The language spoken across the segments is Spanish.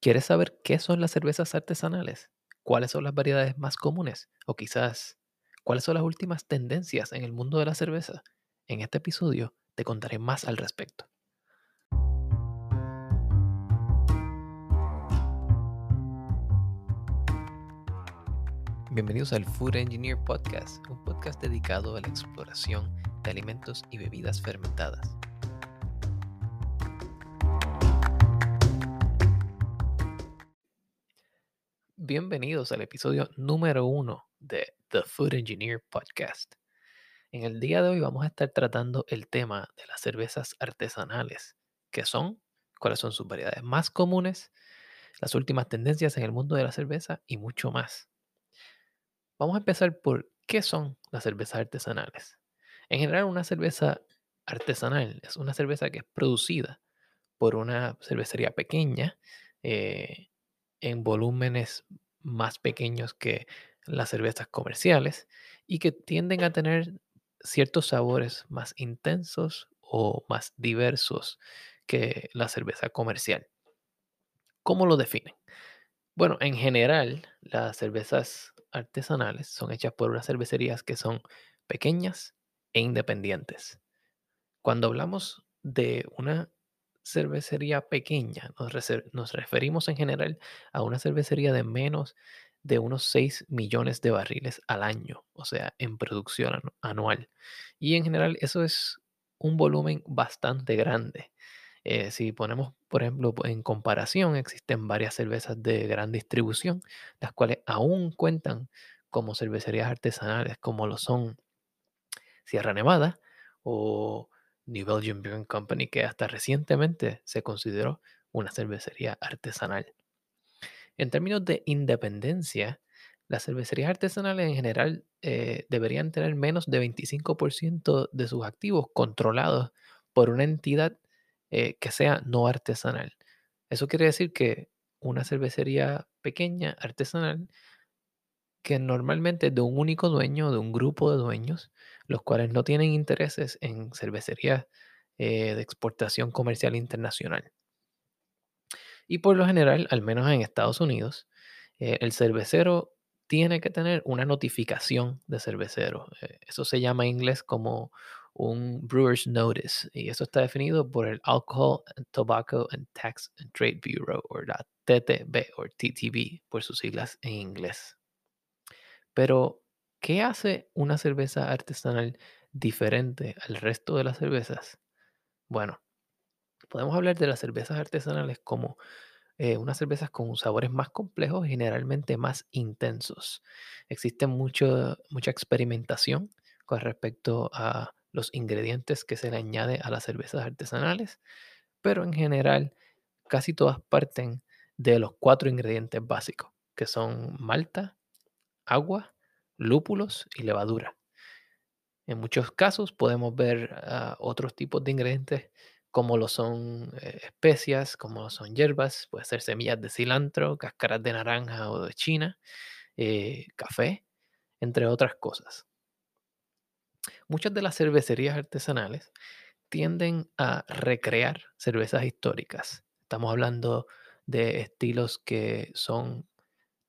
¿Quieres saber qué son las cervezas artesanales? ¿Cuáles son las variedades más comunes? O quizás, ¿cuáles son las últimas tendencias en el mundo de la cerveza? En este episodio te contaré más al respecto. Bienvenidos al Food Engineer Podcast, un podcast dedicado a la exploración de alimentos y bebidas fermentadas. Bienvenidos al episodio número uno de The Food Engineer Podcast. En el día de hoy vamos a estar tratando el tema de las cervezas artesanales, qué son, cuáles son sus variedades más comunes, las últimas tendencias en el mundo de la cerveza y mucho más. Vamos a empezar por qué son las cervezas artesanales. En general, una cerveza artesanal es una cerveza que es producida por una cervecería pequeña, eh, en volúmenes más pequeños que las cervezas comerciales y que tienden a tener ciertos sabores más intensos o más diversos que la cerveza comercial. ¿Cómo lo definen? Bueno, en general, las cervezas artesanales son hechas por unas cervecerías que son pequeñas e independientes. Cuando hablamos de una cervecería pequeña, nos, referimos en general a una cervecería de menos de unos 6 millones de barriles al año, o sea, en producción anual. Y en general eso es un volumen bastante grande. Eh, si ponemos, por ejemplo, en comparación, existen varias cervezas de gran distribución, las cuales aún cuentan como cervecerías artesanales, como lo son Sierra Nevada o New Belgium Brewing Company, que hasta recientemente se consideró una cervecería artesanal. En términos de independencia, las cervecerías artesanales en general eh, deberían tener menos de 25% de sus activos controlados por una entidad eh, que sea no artesanal. Eso quiere decir que una cervecería pequeña, artesanal, que normalmente es de un único dueño, de un grupo de dueños, los cuales no tienen intereses en cervecerías eh, de exportación comercial internacional. Y por lo general, al menos en Estados Unidos, eh, el cervecero tiene que tener una notificación de cervecero. Eh, eso se llama en inglés como un Brewer's Notice y eso está definido por el Alcohol, Tobacco and Tax and Trade Bureau o la TTB o TTB por sus siglas en inglés. Pero, ¿qué hace una cerveza artesanal diferente al resto de las cervezas? Bueno, podemos hablar de las cervezas artesanales como eh, unas cervezas con sabores más complejos generalmente más intensos. Existe mucha experimentación con respecto a los ingredientes que se le añade a las cervezas artesanales, pero en general casi todas parten de los cuatro ingredientes básicos, que son malta, agua, lúpulos y levadura. En muchos casos podemos ver ah, otros tipos de ingredientes como lo son eh, especias, como lo son hierbas, puede ser semillas de cilantro, cáscaras de naranja o de china, eh, café, entre otras cosas. Muchas de las cervecerías artesanales tienden a recrear cervezas históricas. Estamos hablando de estilos que son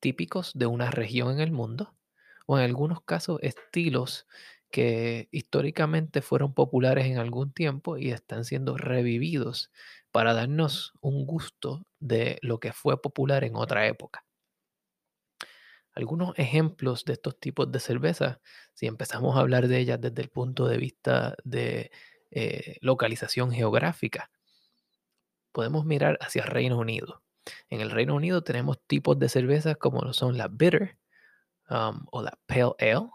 típicos de una región en el mundo o en algunos casos estilos que históricamente fueron populares en algún tiempo y están siendo revividos para darnos un gusto de lo que fue popular en otra época. Algunos ejemplos de estos tipos de cervezas, si empezamos a hablar de ellas desde el punto de vista de eh, localización geográfica, podemos mirar hacia Reino Unido. En el Reino Unido tenemos tipos de cervezas como lo son la bitter um, o la pale ale,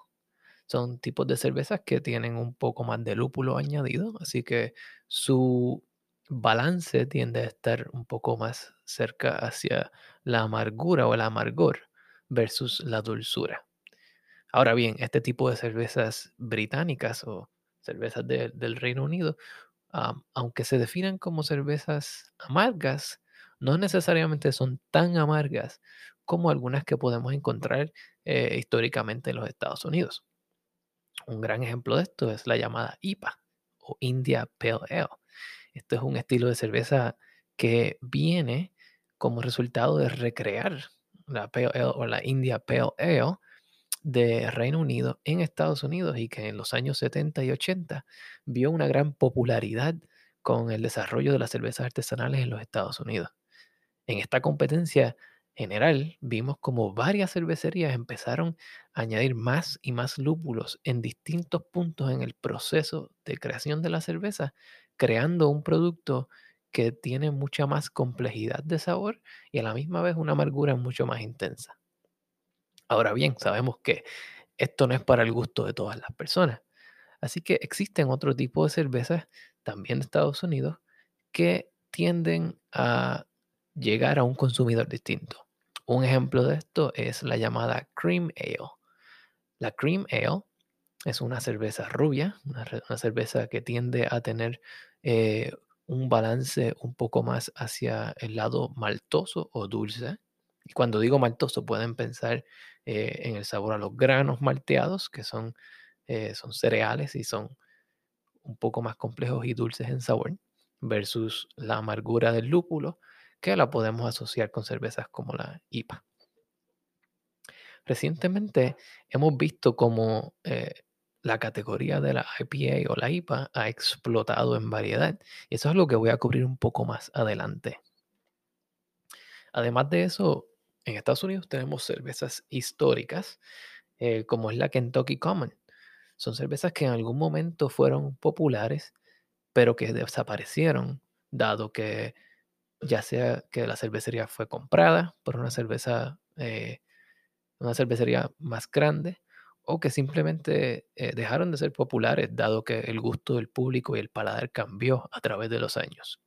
son tipos de cervezas que tienen un poco más de lúpulo añadido, así que su balance tiende a estar un poco más cerca hacia la amargura o el amargor versus la dulzura. Ahora bien, este tipo de cervezas británicas o cervezas del Reino Unido, aunque se definan como cervezas amargas, no necesariamente son tan amargas como algunas que podemos encontrar eh, históricamente en los Estados Unidos. Un gran ejemplo de esto es la llamada IPA o India Pale Ale. Esto es un estilo de cerveza que viene como resultado de recrear la Pale Ale o la India Pale Ale de Reino Unido en Estados Unidos y que en los años 70 y 80 vio una gran popularidad con el desarrollo de las cervezas artesanales en los Estados Unidos. En esta competencia general vimos como varias cervecerías empezaron a añadir más y más lúpulos en distintos puntos en el proceso de creación de la cerveza, creando un producto que tiene mucha más complejidad de sabor y a la misma vez una amargura mucho más intensa. Ahora bien, sabemos que esto no es para el gusto de todas las personas. Así que existen otro tipo de cervezas, también de Estados Unidos, que tienden a llegar a un consumidor distinto. Un ejemplo de esto es la llamada Cream Ale. La Cream Ale es una cerveza rubia, una, cerveza que tiende a tener eh, un balance un poco más hacia el lado maltoso o dulce. Y cuando digo maltoso pueden pensar eh, en el sabor a los granos malteados, que son, eh, son cereales y son un poco más complejos y dulces en sabor, versus la amargura del lúpulo, que la podemos asociar con cervezas como la IPA. Recientemente hemos visto cómo eh, la categoría de la IPA o la IPA ha explotado en variedad. Y eso es lo que voy a cubrir un poco más adelante. Además de eso, en Estados Unidos tenemos cervezas históricas, eh, como es la Kentucky Common. Son cervezas que en algún momento fueron populares, pero que desaparecieron, dado que ya sea que la cervecería fue comprada por una cerveza, eh, una cervecería más grande, o que simplemente eh, dejaron de ser populares, dado que el gusto del público y el paladar cambió a través de los años.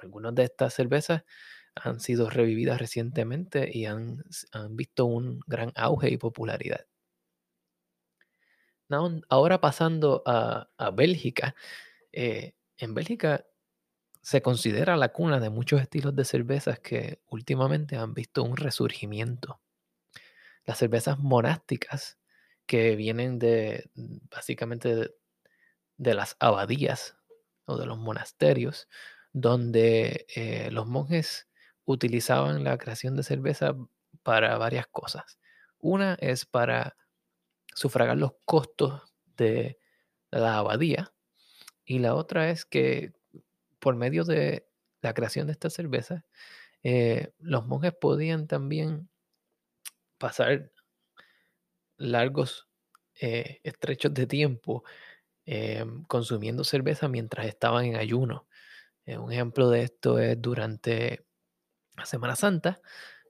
Algunas de estas cervezas han sido revividas recientemente y han, visto un gran auge y popularidad. ahora pasando a, Bélgica, eh, en Bélgica se considera la cuna de muchos estilos de cervezas que últimamente han visto un resurgimiento. Las cervezas monásticas que vienen de básicamente de las abadías o de los monasterios, donde eh, los monjes utilizaban la creación de cerveza para varias cosas. Una es para sufragar los costos de la abadía y la otra es que por medio de la creación de esta cerveza, eh, los monjes podían también pasar largos eh, estrechos de tiempo em, consumiendo cerveza mientras estaban en ayuno. un ejemplo de esto es durante Semana Santa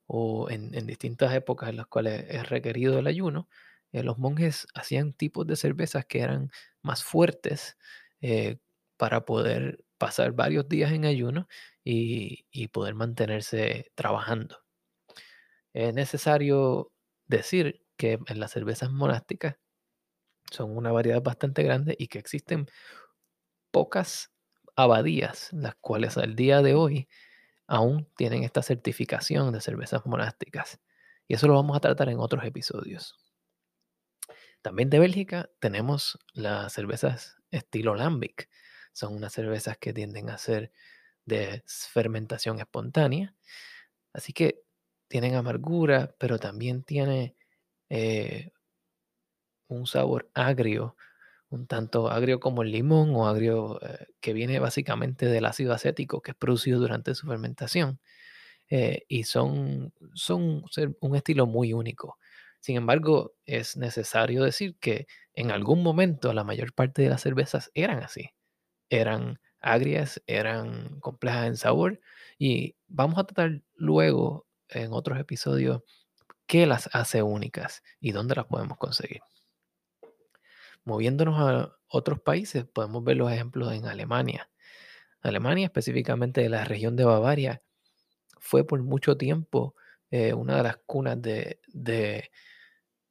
o en, distintas épocas en las cuales es requerido el ayuno, eh, los monjes hacían tipos de cervezas que eran más fuertes eh, para poder pasar varios días en ayuno y, poder mantenerse trabajando. Es necesario decir que en las cervezas monásticas son una variedad bastante grande y que existen pocas abadías, las cuales al día de hoy aún tienen esta certificación de cervezas monásticas. Y eso lo vamos a tratar en otros episodios. También de Bélgica tenemos las cervezas estilo Lambic. Son unas cervezas que tienden a ser de fermentación espontánea. Así que tienen amargura, pero también tiene eh, un sabor agrio un tanto agrio como el limón o agrio eh, que viene básicamente del ácido acético que es producido durante su fermentación. Eh, y son, son un estilo muy único. Sin embargo, es necesario decir que en algún momento la mayor parte de las cervezas eran así. Eran agrias, eran complejas en sabor y vamos a tratar luego en otros episodios qué las hace únicas y dónde las podemos conseguir. Moviéndonos a otros países, podemos ver los ejemplos en Alemania. Alemania, específicamente de la región de Bavaria, fue por mucho tiempo eh, una de las cunas de,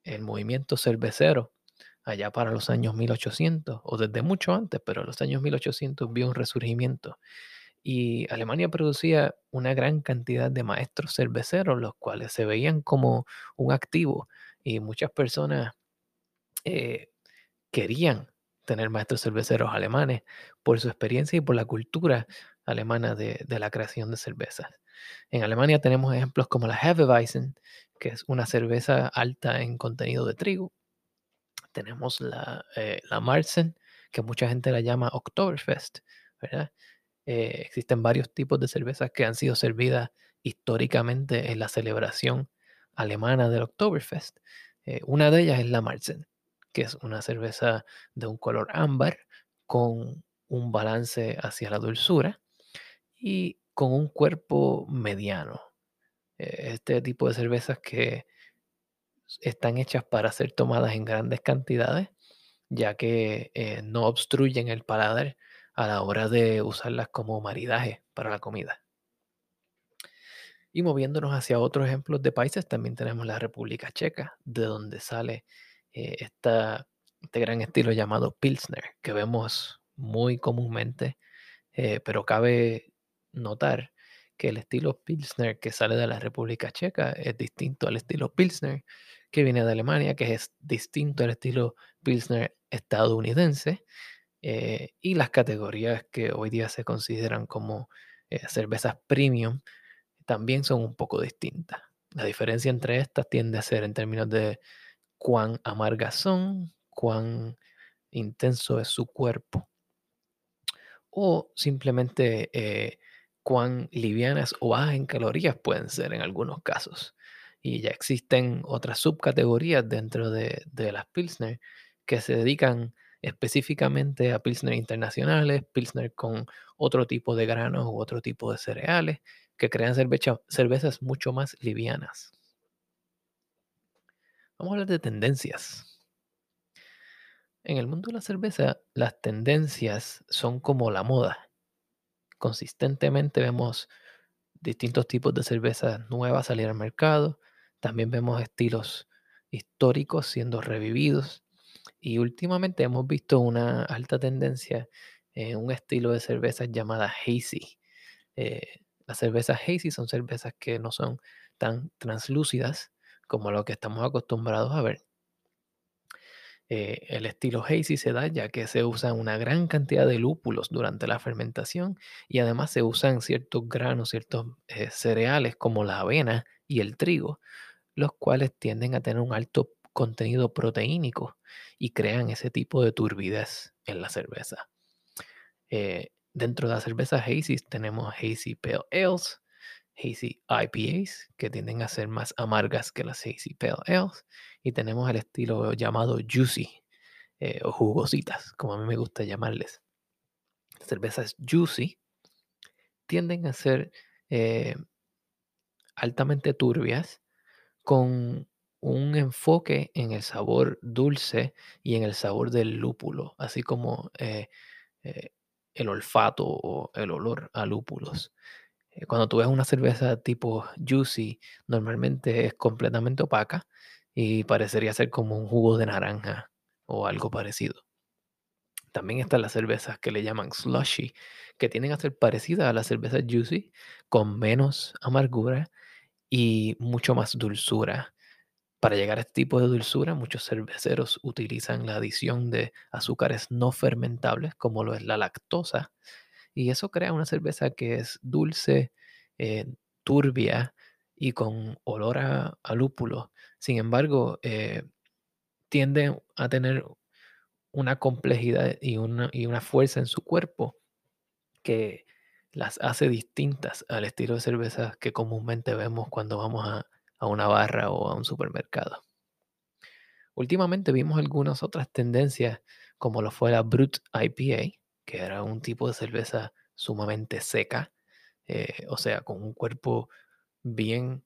el movimiento cervecero allá para los años 1800 o desde mucho antes, pero en los años 1800 vio un resurgimiento. Y Alemania producía una gran cantidad de maestros cerveceros, los cuales se veían como un activo y muchas personas eh, querían tener maestros cerveceros alemanes por su experiencia y por la cultura alemana de, la creación de cervezas. En Alemania tenemos ejemplos como la Hefeweizen, que es una cerveza alta en contenido de trigo. Tenemos la, eh, la Marzen, que mucha gente la llama Oktoberfest, ¿verdad? Eh, existen varios tipos de cervezas que han sido servidas históricamente en la celebración alemana del Oktoberfest. Eh, una de ellas es la Marzen, que es una cerveza de un color ámbar con un balance hacia la dulzura y con un cuerpo mediano. Este tipo de cervezas que están hechas para ser tomadas en grandes cantidades, ya que no obstruyen el paladar a la hora de usarlas como maridaje para la comida. Y moviéndonos hacia otros ejemplos de países, también tenemos la República Checa, de donde sale eh, este gran estilo llamado Pilsner, que vemos muy comúnmente, eh, pero cabe notar que el estilo Pilsner que sale de la República Checa es distinto al estilo Pilsner que viene de Alemania, que es distinto al estilo Pilsner estadounidense, eh, y las categorías que hoy día se consideran como eh, cervezas premium también son un poco distintas. La diferencia entre estas tiende a ser en términos de cuán amargas son, cuán intenso es su cuerpo, o simplemente eh, cuán livianas o bajas en calorías pueden ser en algunos casos. Y ya existen otras subcategorías dentro de, de las Pilsner que se dedican específicamente a Pilsner internacionales, Pilsner con otro tipo de granos u otro tipo de cereales, que crean cervezas mucho más livianas. Vamos a hablar de tendencias. En el mundo de la cerveza, las tendencias son como la moda. Consistentemente vemos distintos tipos de cervezas nuevas salir al mercado. También vemos estilos históricos siendo revividos. Y últimamente hemos visto una alta tendencia en un estilo de cervezas llamada hazy. Eh, las cervezas hazy son cervezas que no son tan translúcidas como lo que estamos acostumbrados a ver. Eh, el estilo hazy se da ya que se usa una gran cantidad de lúpulos durante la fermentación y además se usan ciertos granos, ciertos eh, cereales como la avena y el trigo, los cuales tienden a tener un alto contenido proteínico y crean ese tipo de turbidez en la cerveza. Eh, dentro de la cerveza hazy tenemos hazy pale ales, hazy IPAs, que tienden a ser más amargas que las hazy pale ales, y tenemos el estilo llamado juicy eh, o jugositas, como a mí me gusta llamarles. cervezas juicy tienden a ser eh, altamente turbias con un enfoque en el sabor dulce y en el sabor del lúpulo, así como eh, eh, el olfato o el olor a lúpulos. Eh, cuando tú ves una cerveza tipo juicy, normalmente es completamente opaca y parecería ser como un jugo de naranja o algo parecido. También están las cervezas que le llaman slushy, que tienden a ser parecidas a las cervezas juicy, con menos amargura y mucho más dulzura. Para llegar a este tipo de dulzura, muchos cerveceros utilizan la adición de azúcares no fermentables, como lo es la lactosa, y eso crea una cerveza que es dulce, eh, turbia y con olor a, lúpulo. Sin embargo, eh, tiende a tener una complejidad y una, y una fuerza en su cuerpo que las hace distintas al estilo de cervezas que comúnmente vemos cuando vamos a, a una barra o a un supermercado. Últimamente vimos algunas otras tendencias, como lo fue la Brut IPA, que era un tipo de cerveza sumamente seca, eh, o sea, con un cuerpo bien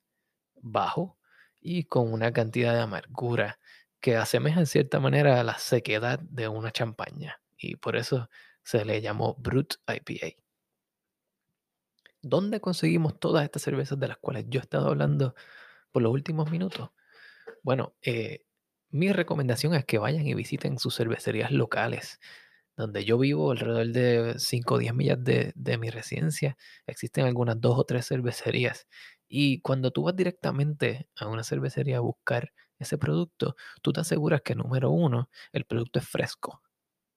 bajo y con una cantidad de amargura que asemeja en cierta manera a la sequedad de una champaña. Y por eso se le llamó Brut IPA. ¿Dónde conseguimos todas estas cervezas de las cuales yo he estado hablando por los últimos minutos? Bueno, eh, mi recomendación es que vayan y visiten sus cervecerías locales. Donde yo vivo, alrededor de 5 o 10 millas de, de mi residencia, existen algunas dos o tres cervecerías. Y cuando tú vas directamente a una cervecería a buscar ese producto, tú te aseguras que, número uno, el producto es fresco.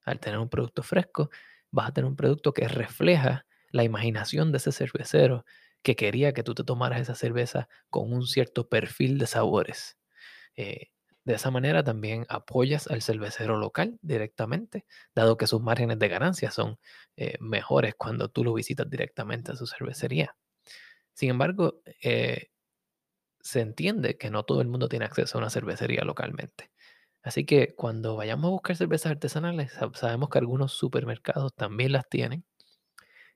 Al tener un producto fresco, vas a tener un producto que refleja la imaginación de ese cervecero que quería que tú te tomaras esa cerveza con un cierto perfil de sabores. Eh, de esa manera también apoyas al cervecero local directamente, dado que sus márgenes de ganancia son eh, mejores cuando tú lo visitas directamente a su cervecería. Sin embargo, eh, se entiende que no todo el mundo tiene acceso a una cervecería localmente. Así que cuando vayamos a buscar cervezas artesanales, sabemos que algunos supermercados también las tienen.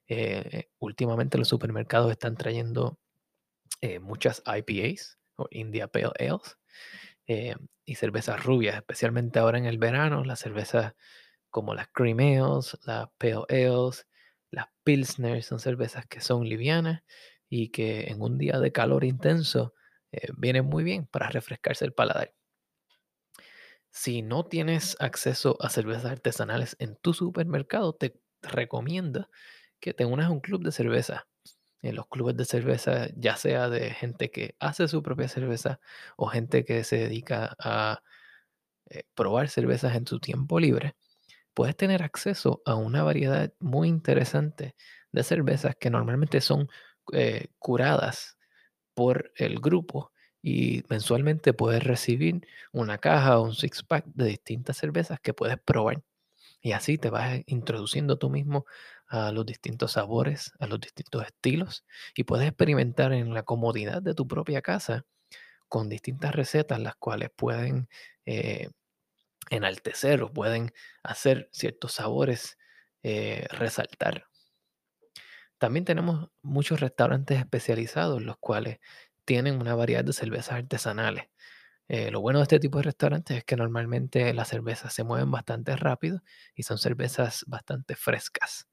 Eh, últimamente los supermercados están trayendo muchas IPAs o India Pale Ales eh, y cervezas rubias, especialmente ahora en el verano, las cervezas como las Cream Ales, las Pale Ales, las Pilsner son cervezas que son livianas y que en un día de calor intenso eh, vienen muy bien para refrescarse el paladar. Si no tienes acceso a cervezas artesanales en tu supermercado, te recomiendo que te unas un club de cerveza en los clubes de cerveza, ya sea de gente que hace su propia cerveza o gente que se dedica a eh, probar cervezas en su tiempo libre, puedes tener acceso a una variedad muy interesante de cervezas que normalmente son eh, curadas por el grupo y mensualmente puedes recibir una caja o un six pack de distintas cervezas que puedes probar. Y así te vas introduciendo tú mismo a los distintos sabores, a los distintos estilos y puedes experimentar en la comodidad de tu propia casa con distintas recetas las cuales pueden eh, enaltecer o pueden hacer ciertos sabores eh, resaltar. También tenemos muchos restaurantes especializados los cuales tienen una variedad de cervezas artesanales. Eh, lo bueno de este tipo de restaurantes es que normalmente las cervezas se mueven bastante rápido y son cervezas bastante frescas.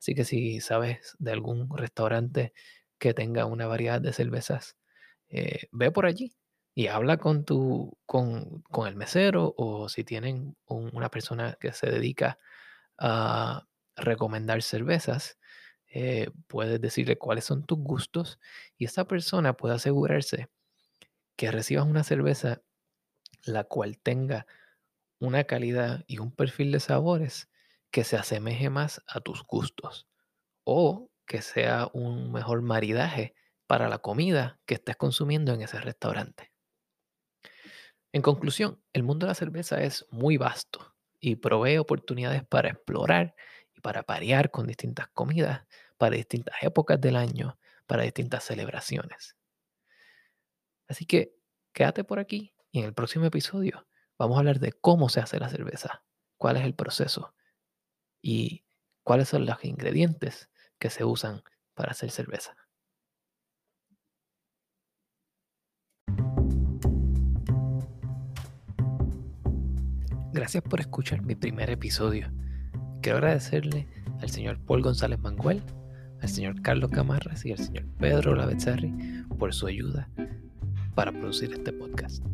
Así que si sabes de algún restaurante que tenga una variedad de cervezas, eh, ve por allí y habla con, tu, con, el mesero o si tienen una persona que se dedica a recomendar cervezas, eh, puedes decirle cuáles son tus gustos y esa persona puede asegurarse que recibas una cerveza la cual tenga una calidad y un perfil de sabores que se asemeje más a tus gustos o que sea un mejor maridaje para la comida que estés consumiendo en ese restaurante. En conclusión, el mundo de la cerveza es muy vasto y provee oportunidades para explorar y para parear con distintas comidas, para distintas épocas del año, para distintas celebraciones. Así que quédate por aquí y en el próximo episodio vamos a hablar de cómo se hace la cerveza, cuál es el proceso y cuáles son los ingredientes que se usan para hacer cerveza. Gracias por escuchar mi primer episodio. Quiero agradecerle al señor Paul González Manguel, al señor Carlos Camarras y al señor Pedro Lavezzarri por su ayuda para producir este podcast.